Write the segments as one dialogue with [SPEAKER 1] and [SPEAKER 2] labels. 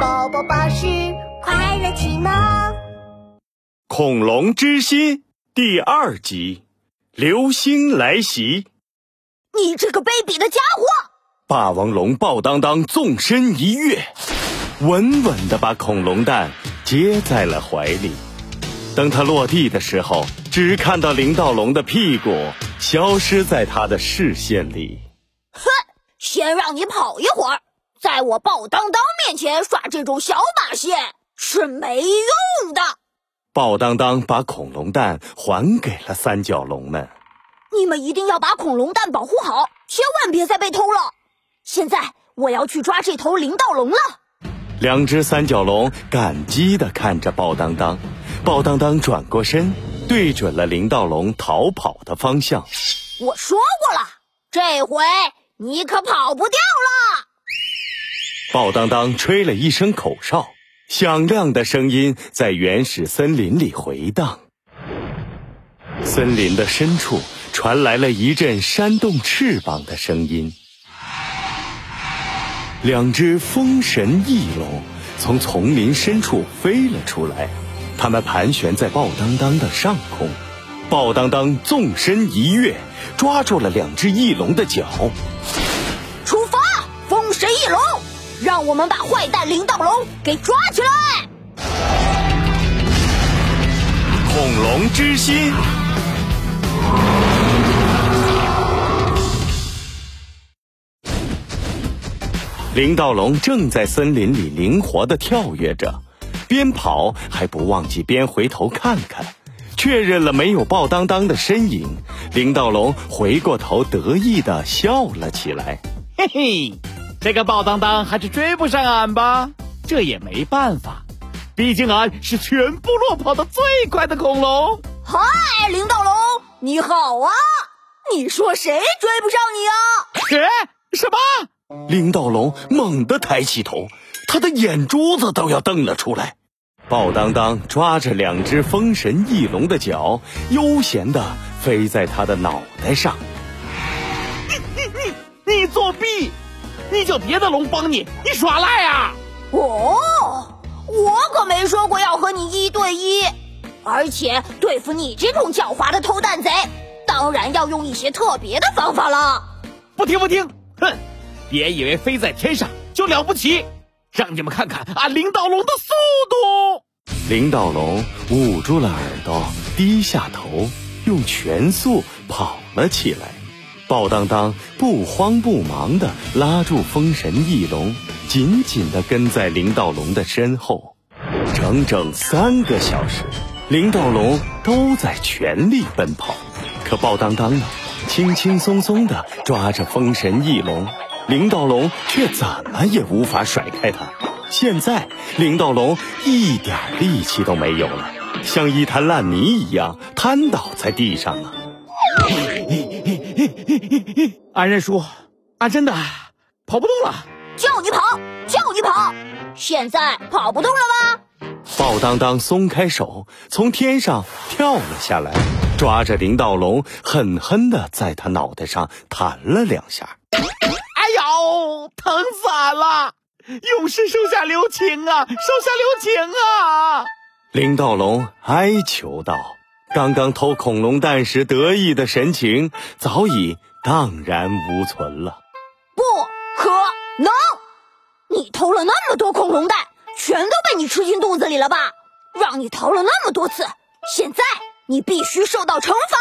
[SPEAKER 1] 宝宝巴士快乐启蒙。
[SPEAKER 2] 恐龙之心第二集：流星来袭。
[SPEAKER 1] 你这个卑鄙的家伙！
[SPEAKER 2] 霸王龙暴当当纵身一跃，稳稳的把恐龙蛋接在了怀里。等它落地的时候，只看到林道龙的屁股消失在他的视线里。
[SPEAKER 1] 哼，先让你跑一会儿，在我暴当当面前耍这种小把戏是没用的。
[SPEAKER 2] 鲍当当把恐龙蛋还给了三角龙们。
[SPEAKER 1] 你们一定要把恐龙蛋保护好，千万别再被偷了。现在我要去抓这头灵盗龙了。
[SPEAKER 2] 两只三角龙感激地看着鲍当当，鲍当当转过身，对准了灵盗龙逃跑的方向。
[SPEAKER 1] 我说过了，这回你可跑不掉了。
[SPEAKER 2] 豹当当吹了一声口哨，响亮的声音在原始森林里回荡。森林的深处。传来了一阵扇动翅膀的声音，两只风神翼龙从丛林深处飞了出来，它们盘旋在豹当当的上空。豹当当纵身一跃，抓住了两只翼龙的脚。
[SPEAKER 1] 让我们把坏蛋林道龙给抓起来！
[SPEAKER 2] 恐龙之心。林道龙正在森林里灵活的跳跃着，边跑还不忘记边回头看看，确认了没有豹当当的身影。林道龙回过头，得意的笑了起来：“
[SPEAKER 3] 嘿嘿，这个豹当当还是追不上俺吧？这也没办法，毕竟俺是全部落跑的最快的恐龙。”
[SPEAKER 1] 嗨，林道龙，你好啊！你说谁追不上你
[SPEAKER 3] 啊？哎，什么？
[SPEAKER 2] 林道龙猛地抬起头，他的眼珠子都要瞪了出来。豹当当抓着两只风神翼龙的脚，悠闲地飞在他的脑袋上。
[SPEAKER 3] 你你你你作弊！你叫别的龙帮你，你耍赖啊！
[SPEAKER 1] 哦，我可没说过要和你一对一。而且对付你这种狡猾的偷蛋贼，当然要用一些特别的方法了。
[SPEAKER 3] 不听不听，哼！别以为飞在天上就了不起，让你们看看俺林道龙的速度。
[SPEAKER 2] 林道龙捂住了耳朵，低下头，用全速跑了起来。鲍当当不慌不忙地拉住风神翼龙，紧紧地跟在林道龙的身后。整整三个小时，林道龙都在全力奔跑，可鲍当当呢，轻轻松松地抓着风神翼龙。林道龙却怎么也无法甩开他。现在，林道龙一点力气都没有了，像一滩烂泥一样瘫倒在地上了。
[SPEAKER 3] 俺认输，俺真的跑不动了。
[SPEAKER 1] 叫你跑，叫你跑，现在跑不动了吧？
[SPEAKER 2] 鲍当当松开手，从天上跳了下来，抓着林道龙，狠狠地在他脑袋上弹了两下。
[SPEAKER 3] 哦，疼死俺了！勇士手下留情啊，手下留情啊！
[SPEAKER 2] 林道龙哀求道：“刚刚偷恐龙蛋时得意的神情早已荡然无存了。”
[SPEAKER 1] 不可能！你偷了那么多恐龙蛋，全都被你吃进肚子里了吧？让你逃了那么多次，现在你必须受到惩罚！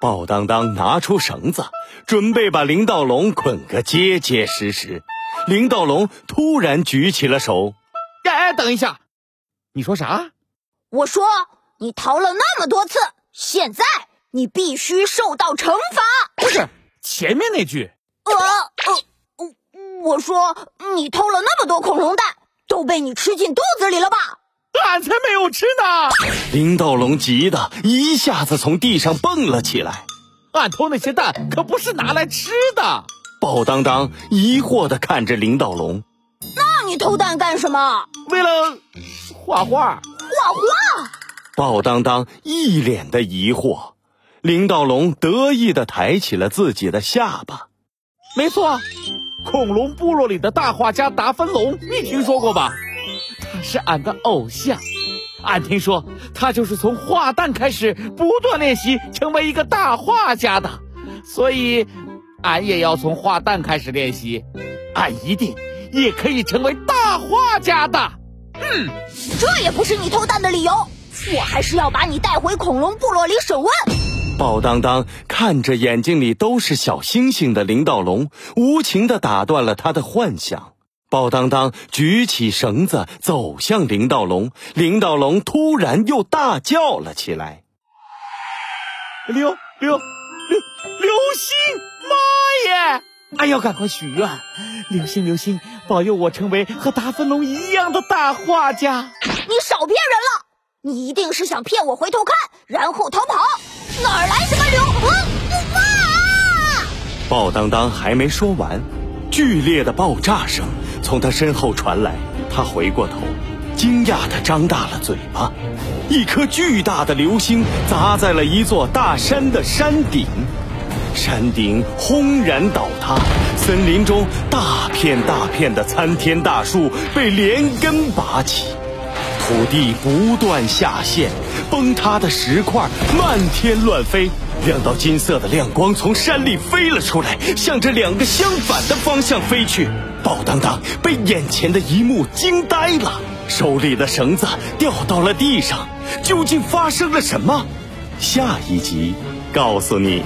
[SPEAKER 2] 鲍当当拿出绳子，准备把林道龙捆个结结实实。林道龙突然举起了手：“
[SPEAKER 3] 哎，等一下，你说啥？
[SPEAKER 1] 我说你逃了那么多次，现在你必须受到惩罚。
[SPEAKER 3] 不是前面那句。
[SPEAKER 1] 呃呃，我说你偷了那么多恐龙蛋，都被你吃进肚子里了吧？”
[SPEAKER 3] 俺才没有吃呢！
[SPEAKER 2] 林道龙急得一下子从地上蹦了起来。
[SPEAKER 3] 俺偷那些蛋可不是拿来吃的。
[SPEAKER 2] 宝当当疑惑地看着林道龙：“
[SPEAKER 1] 那你偷蛋干什么？
[SPEAKER 3] 为了画画。
[SPEAKER 1] 画画？”
[SPEAKER 2] 鲍当当一脸的疑惑。林道龙得意地抬起了自己的下巴：“
[SPEAKER 3] 没错，恐龙部落里的大画家达芬龙，你听说过吧？”他是俺的偶像。俺听说他就是从画蛋开始不断练习，成为一个大画家的。所以，俺也要从画蛋开始练习。俺一定也可以成为大画家的。嗯，
[SPEAKER 1] 这也不是你偷蛋的理由。我还是要把你带回恐龙部落里审问。
[SPEAKER 2] 鲍当当看着眼睛里都是小星星的林道龙，无情的打断了他的幻想。鲍当当举起绳子走向林道龙，林道龙突然又大叫了起来：“
[SPEAKER 3] 流流流流星，妈耶！俺要赶快许愿，流星流星保佑我成为和达芬龙一样的大画家。
[SPEAKER 1] 你少骗人了，你一定是想骗我回头看，然后逃跑。哪儿来什么刘？啊！
[SPEAKER 2] 宝当当还没说完，剧烈的爆炸声。从他身后传来，他回过头，惊讶地张大了嘴巴。一颗巨大的流星砸在了一座大山的山顶，山顶轰然倒塌，森林中大片大片的参天大树被连根拔起，土地不断下陷，崩塌的石块漫天乱飞。两道金色的亮光从山里飞了出来，向着两个相反的方向飞去。宝当当被眼前的一幕惊呆了，手里的绳子掉到了地上。究竟发生了什么？下一集告诉你。